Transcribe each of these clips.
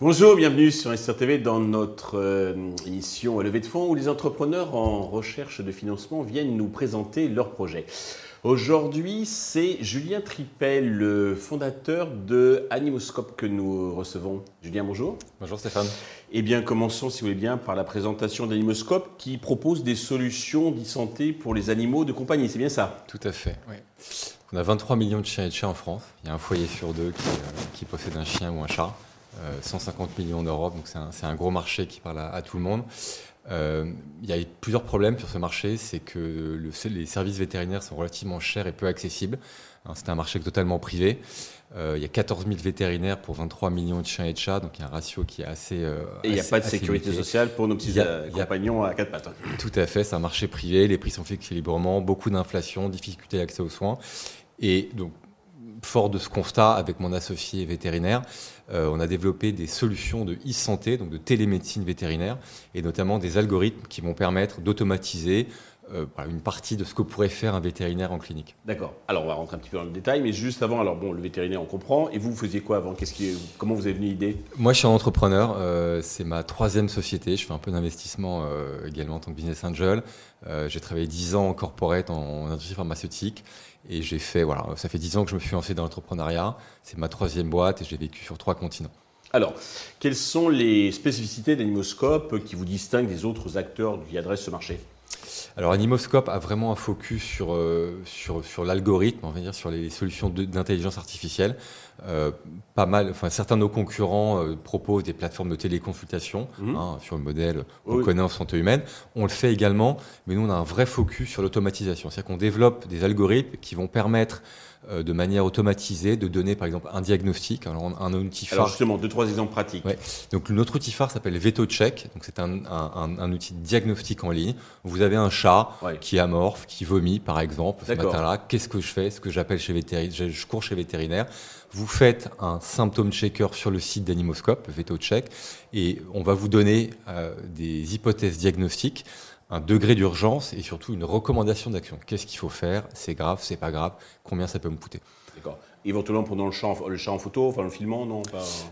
Bonjour, bienvenue sur SR TV dans notre euh, émission Levée de fonds où les entrepreneurs en recherche de financement viennent nous présenter leurs projets. Aujourd'hui, c'est Julien Tripel, le fondateur de Animoscope que nous recevons. Julien, bonjour. Bonjour Stéphane. Eh bien, commençons, si vous voulez bien, par la présentation d'Animoscope qui propose des solutions d'e-santé pour les animaux de compagnie. C'est bien ça? Tout à fait, oui. On a 23 millions de chiens et de chats en France. Il y a un foyer sur deux qui, euh, qui possède un chien ou un chat. 150 euh, millions d'Europe, donc c'est un, gros marché qui parle à, tout le monde. Euh, il y a plusieurs problèmes sur ce marché, c'est que le, les services vétérinaires sont relativement chers et peu accessibles. Hein, c'est un marché totalement privé. Euh, il y a 14 000 vétérinaires pour 23 millions de chiens et de chats, donc il y a un ratio qui est assez. et il n'y a pas de sécurité sociale pour nos petits compagnons à quatre pattes. Tout à fait, c'est un marché privé, les prix sont fixés librement, beaucoup d'inflation, difficulté d'accès aux soins. Et donc, fort de ce constat, avec mon associé vétérinaire, euh, on a développé des solutions de e-santé, donc de télémédecine vétérinaire, et notamment des algorithmes qui vont permettre d'automatiser euh, une partie de ce que pourrait faire un vétérinaire en clinique. D'accord. Alors on va rentrer un petit peu dans le détail, mais juste avant, alors bon, le vétérinaire on comprend. Et vous, vous faisiez quoi avant? Qu'est-ce qui, comment vous avez venu l'idée? Moi, je suis un entrepreneur. Euh, c'est ma troisième société. Je fais un peu d'investissement également en tant que business angel. j'ai travaillé 10 ans en corporate en industrie pharmaceutique. Et j'ai fait, voilà, ça fait 10 ans que je me suis lancé dans l'entrepreneuriat. C'est ma troisième boîte et j'ai vécu sur trois continents. Alors, quelles sont les spécificités d'Animoscope qui vous distinguent des autres acteurs qui adressent ce marché? Alors Animoscope a vraiment un focus sur, euh, sur, sur l'algorithme, on va dire, sur les solutions d'intelligence artificielle. Euh, pas mal, enfin certains de nos concurrents euh, proposent des plateformes de téléconsultation mhm. hein, sur le modèle qu'on connaît en santé humaine. On le fait également, mais nous on a un vrai focus sur l'automatisation, c'est-à-dire qu'on développe des algorithmes qui vont permettre de manière automatisée de donner par exemple un diagnostic, alors un outil phare. Alors justement, deux trois exemples pratiques. Donc notre outil phare s'appelle VetoCheck, donc c'est un, un, un, outil de diagnostic en ligne. Vous avez un chat qui amorphe, qui vomit par exemple ce matin-là. Qu'est-ce que je fais? Ce que j'appelle chez vétérinaire, je cours chez vétérinaire. Vous faites un symptôme checker sur le site d'Animoscope, VetoCheck, et on va vous donner euh, des hypothèses diagnostiques un degré d'urgence et surtout une recommandation d'action. Qu'est-ce qu'il faut faire? C'est grave, c'est pas grave? Combien ça peut me coûter? D'accord. Éventuellement pendant le chat, le chat en photo, enfin le filmant, non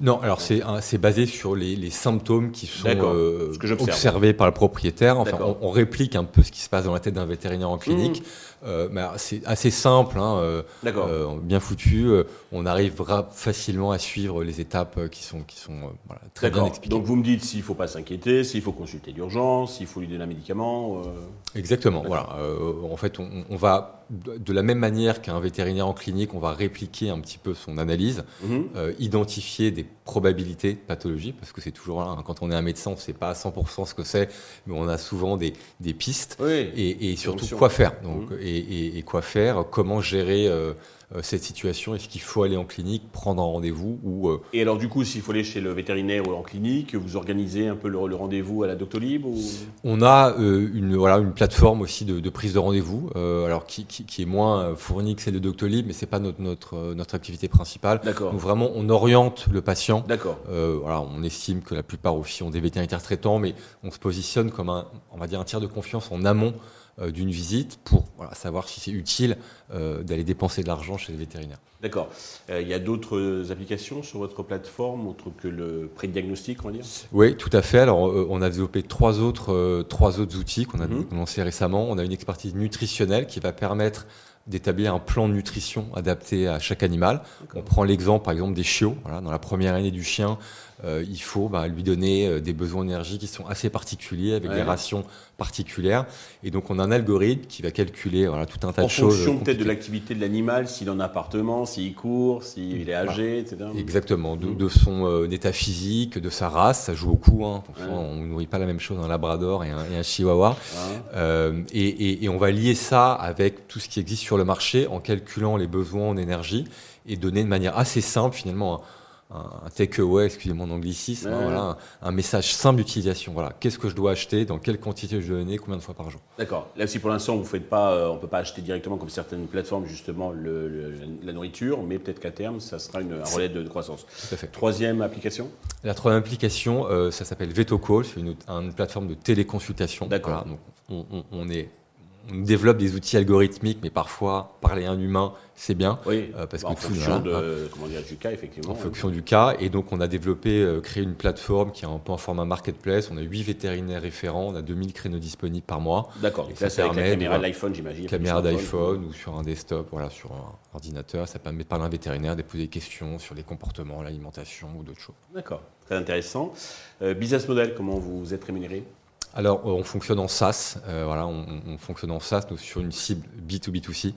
Non, alors c'est basé sur les, les, symptômes qui sont euh, observés par le propriétaire. Enfin, on, réplique un peu ce qui se passe dans la tête d'un vétérinaire en clinique. Mmh. Euh, c'est assez simple, hein, euh, euh, bien foutu. on arrivera facilement à suivre les étapes qui sont, qui sont voilà, très bien expliquées. Donc vous me dites s'il ne faut pas s'inquiéter, s'il faut consulter d'urgence, s'il faut lui donner un médicament. Exactement. Voilà. en fait, on, on, va de la même manière qu'un vétérinaire en clinique, on va répliquer un petit peu son analyse, mhm. identifier des probabilités de pathologie, parce que c'est toujours là, hein, quand on est un médecin, on ne sait pas à 100% ce que c'est, mais on a souvent des, des pistes, et, et, surtout quoi faire. Donc, mhm et, quoi faire, comment gérer euh, euh, cette situation Est-ce qu'il faut aller en clinique, prendre un rendez-vous ou euh, Et alors du coup, s'il faut aller chez le vétérinaire ou en clinique, vous organisez un peu le, rendez-vous à la Doctolib ou... On a une, voilà, une plateforme aussi de, prise de rendez-vous, alors qui, qui, est moins fournie que celle de Doctolib, mais c'est pas notre, notre, notre activité principale. D'accord. Donc vraiment, on oriente le patient. D'accord. voilà, on estime que la plupart aussi ont des vétérinaires traitants, mais on se positionne comme un, on va dire un tiers de confiance en amont d'une visite pour savoir si c'est utile euh, d'aller dépenser de l'argent chez le vétérinaire. D'accord. Euh, il y a d'autres applications sur votre plateforme, autre que le pré-diagnostic, on va dire? Oui, tout à fait. Alors, on a développé trois autres, trois autres outils qu'on a lancés récemment. On a une expertise nutritionnelle qui va permettre d'établir un plan de nutrition adapté à chaque animal. On prend l'exemple, par exemple, des chiots. Voilà, dans la première année du chien, euh, il faut bah, lui donner euh, des besoins d'énergie qui sont assez particuliers, avec des rations particulières. Et donc, on a un algorithme qui va calculer voilà, tout un tas de choses. En fonction peut-être de l'activité de l'animal, s'il est en appartement, s'il court, s'il est âgé, etc. Exactement. De, mmh. son euh, état physique, de sa race, ça joue beaucoup. Hein. On ne nourrit pas la même chose un labrador et un, chihuahua. et, et on va lier ça avec tout ce qui existe sur le marché en calculant les besoins en énergie et donner de manière assez simple finalement un, takeaway, excusez-moi mon anglicisme, hein, voilà, un, message simple d'utilisation. Voilà, qu'est-ce que je dois acheter, dans quelle quantité je dois donner, combien de fois par jour? D'accord. Là, si pour l'instant vous faites pas, euh, on peut pas acheter directement comme certaines plateformes justement le, la nourriture, mais peut-être qu'à terme, ça sera une, un relais de, croissance. Tout à fait. Troisième application? La troisième application, euh, ça s'appelle VetoCall, c'est une, une, plateforme de téléconsultation. D'accord. donc on, on, est on développe des outils algorithmiques, mais parfois parler à un humain, c'est bien. Oui, euh, parce bah, que en fonction du cas, effectivement. En fonction du cas. Et donc, on a développé, euh, créé une plateforme qui est un peu en format marketplace. On a 8 vétérinaires référents, on a 2000 créneaux disponibles par mois. D'accord. Ça, c'est avec la caméra d'iPhone, j'imagine. Caméra d'iPhone ou sur un desktop, voilà, sur un ordinateur. Ça permet de parler à un vétérinaire, de poser des questions sur les comportements, l'alimentation ou d'autres choses. D'accord. Très intéressant. Euh, business model, comment vous êtes rémunéré? Alors, on fonctionne en SaaS. voilà, on, on, fonctionne en SaaS, nous, sur une cible B2B2C.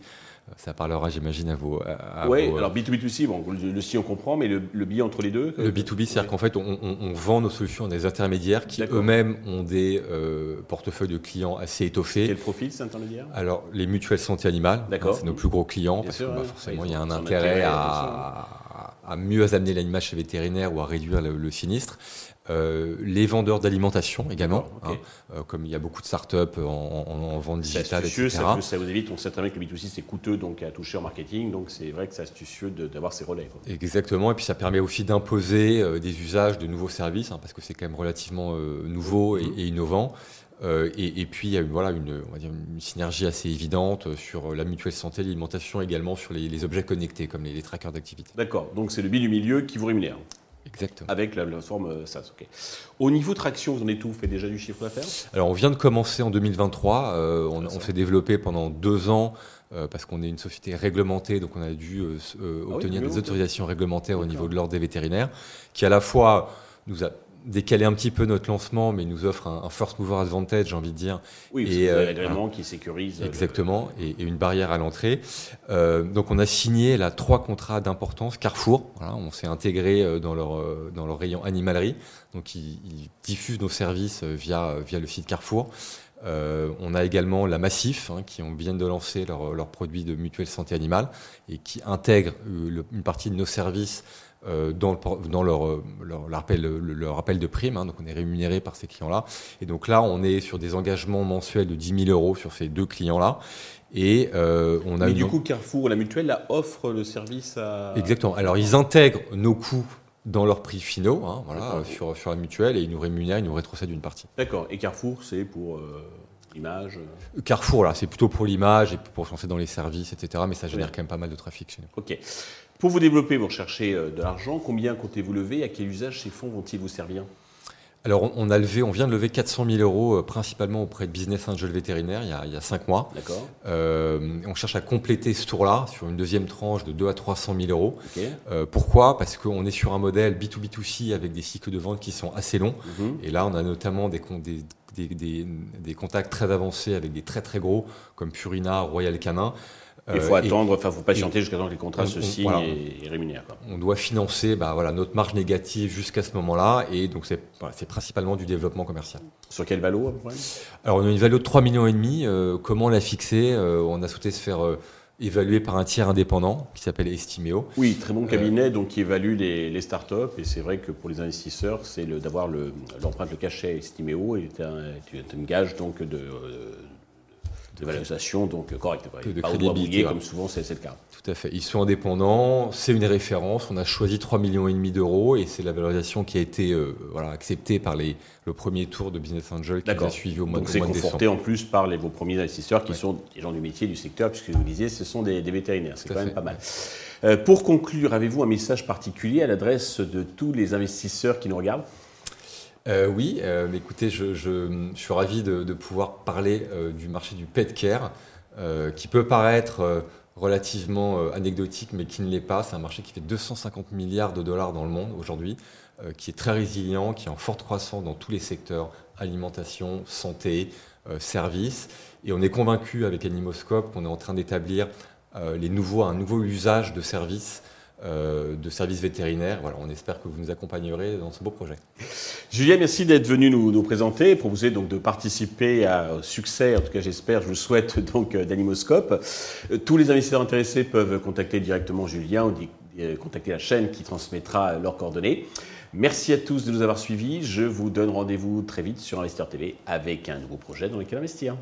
Ça parlera, j'imagine, à vos. Oui, alors B2B2C, bon, le, C on comprend, mais le, le B entre les deux Le B2B, c'est-à-dire qu'en fait, on, vend nos solutions à des intermédiaires qui eux-mêmes ont des euh, portefeuilles de clients assez étoffés. Quel profil ces intermédiaires Alors, les mutuelles santé animale, c'est nos plus gros clients, parce que bah, forcément, il y a un intérêt à, à, mieux amener l'animal chez vétérinaire ou à réduire le sinistre. Euh, les vendeurs d'alimentation également, hein, euh, comme il y a beaucoup de startups en, en, vente digitale, etc. Ça, ça vous évite, on sait très bien que le B2C c'est coûteux donc à toucher en marketing, donc c'est vrai que c'est astucieux d'avoir ces relais. Exactement, et puis ça permet aussi d'imposer euh, des usages de nouveaux services, hein, parce que c'est quand même relativement nouveau et, mm-hmm. innovant. Et, puis il y a voilà, une, on va dire une synergie assez évidente sur la mutuelle santé, l'alimentation, également sur les, objets connectés comme les, les trackers d'activité. D'accord, donc c'est le biais du milieu qui vous rémunère. Exactement. Avec la, forme euh, SaaS. Au niveau traction, vous en êtes où? Vous faites déjà du chiffre d'affaires? Alors, on vient de commencer en 2023. Euh, on, s'est développé pendant deux ans euh, parce qu'on est une société réglementée, donc on a dû ah obtenir des autorisations réglementaires au niveau de l'ordre des vétérinaires, qui à la fois nous a décaler un petit peu notre lancement, mais il nous offre un, first mover advantage, j'ai envie de dire. Oui, et euh, qui sécurise. Exactement, et, une barrière à l'entrée. Euh, donc on a signé là trois contrats d'importance. Carrefour, voilà, on s'est intégré euh, dans leur dans leur rayon animalerie, donc ils, diffusent nos services via via le site Carrefour. on a également la Massif, hein, qui viennent de lancer leurs leur produit de mutuelle santé animale et qui intègre une partie de nos services euh, dans, dans leur, euh, leur, leur, appel, leur, appel, de prime. Hein, donc on est rémunéré par ces clients-là. Et donc là, on est sur des engagements mensuels de 10 000 euros sur ces deux clients-là. Et euh, on a Mais du coup, Carrefour, la mutuelle, là, offre le service à. Exactement. Alors ils intègrent nos coûts dans leurs prix finaux, hein, voilà, sur, sur la mutuelle, et ils nous rémunèrent, ils nous rétrocèdent une partie. D'accord. Et Carrefour, c'est pour. l'image Carrefour, là, c'est plutôt pour l'image et pour se lancer dans les services, etc. Mais ça génère quand même pas mal de trafic chez nous. Ok. Pour vous développer, vous recherchez euh, de l'argent. Combien comptez-vous lever? À quel usage ces fonds vont-ils vous servir? Alors, on a levé, on vient de lever 400 000 euros euh, principalement auprès de Business Angel Vétérinaire il y a, il y a cinq mois. D'accord. Euh, on cherche à compléter ce tour-là sur une deuxième tranche de 2 à 300 000 euros. pourquoi? Parce qu'on est sur un modèle B2B2C avec des cycles de vente qui sont assez longs. Mhm. Et là, on a notamment des, des, des, des, contacts très avancés avec des très très gros comme Purina, Royal Canin. Il faut euh, attendre, enfin, faut patienter jusqu'à ce que les contrats se signent et, rémunèrent. On doit financer bah, voilà, notre marge négative jusqu'à ce moment-là, et donc c'est voilà, principalement du développement commercial. Sur quel valo à peu près? Alors on a une valeur de 3,5 millions et demi. Euh, comment la fixer? Euh, On a souhaité se faire évaluer par un tiers indépendant qui s'appelle Estimeo. Oui, très bon cabinet donc qui évalue les, les startups et c'est vrai que pour les investisseurs, c'est d'avoir l'empreinte, le, cachet Estimeo est un, est un gage donc de, de valorisation donc correcte. De pas crédibilité. comme souvent c'est le cas. Tout à fait. Ils sont indépendants, c'est une référence. On a choisi 3,5 millions et demi d'euros et c'est la valorisation qui a été euh, voilà, acceptée par les, le premier tour de Business Angel qui a suivi au mois, donc de, Donc c'est conforté en plus par les, vos premiers investisseurs qui sont des gens du métier, du secteur, puisque vous disiez ce sont des, vétérinaires. C'est quand même pas mal. Euh, pour conclure, avez-vous un message particulier à l'adresse de tous les investisseurs qui nous regardent? Euh, oui, euh, écoutez, je, suis ravi de, pouvoir parler euh, du marché du pet care, qui peut paraître relativement anecdotique, mais qui ne l'est pas. C'est un marché qui fait 250 milliards de dollars dans le monde aujourd'hui, qui est très résilient, qui est en forte croissance dans tous les secteurs, alimentation, santé, services. Et on est convaincu avec Animoscope qu'on est en train d'établir les nouveaux, un nouveau usage de services euh, de services vétérinaires. Voilà, on espère que vous nous accompagnerez dans ce beau projet. Julien, merci d'être venu nous, nous, présenter, proposer donc de participer à succès, en tout cas j'espère, je vous souhaite donc euh, d'Animoscope. Euh, tous les investisseurs intéressés peuvent contacter directement Julien ou contacter la chaîne qui transmettra leurs coordonnées. Merci à tous de nous avoir suivis. Je vous donne rendez-vous très vite sur Investir TV avec un nouveau projet dans lequel investir.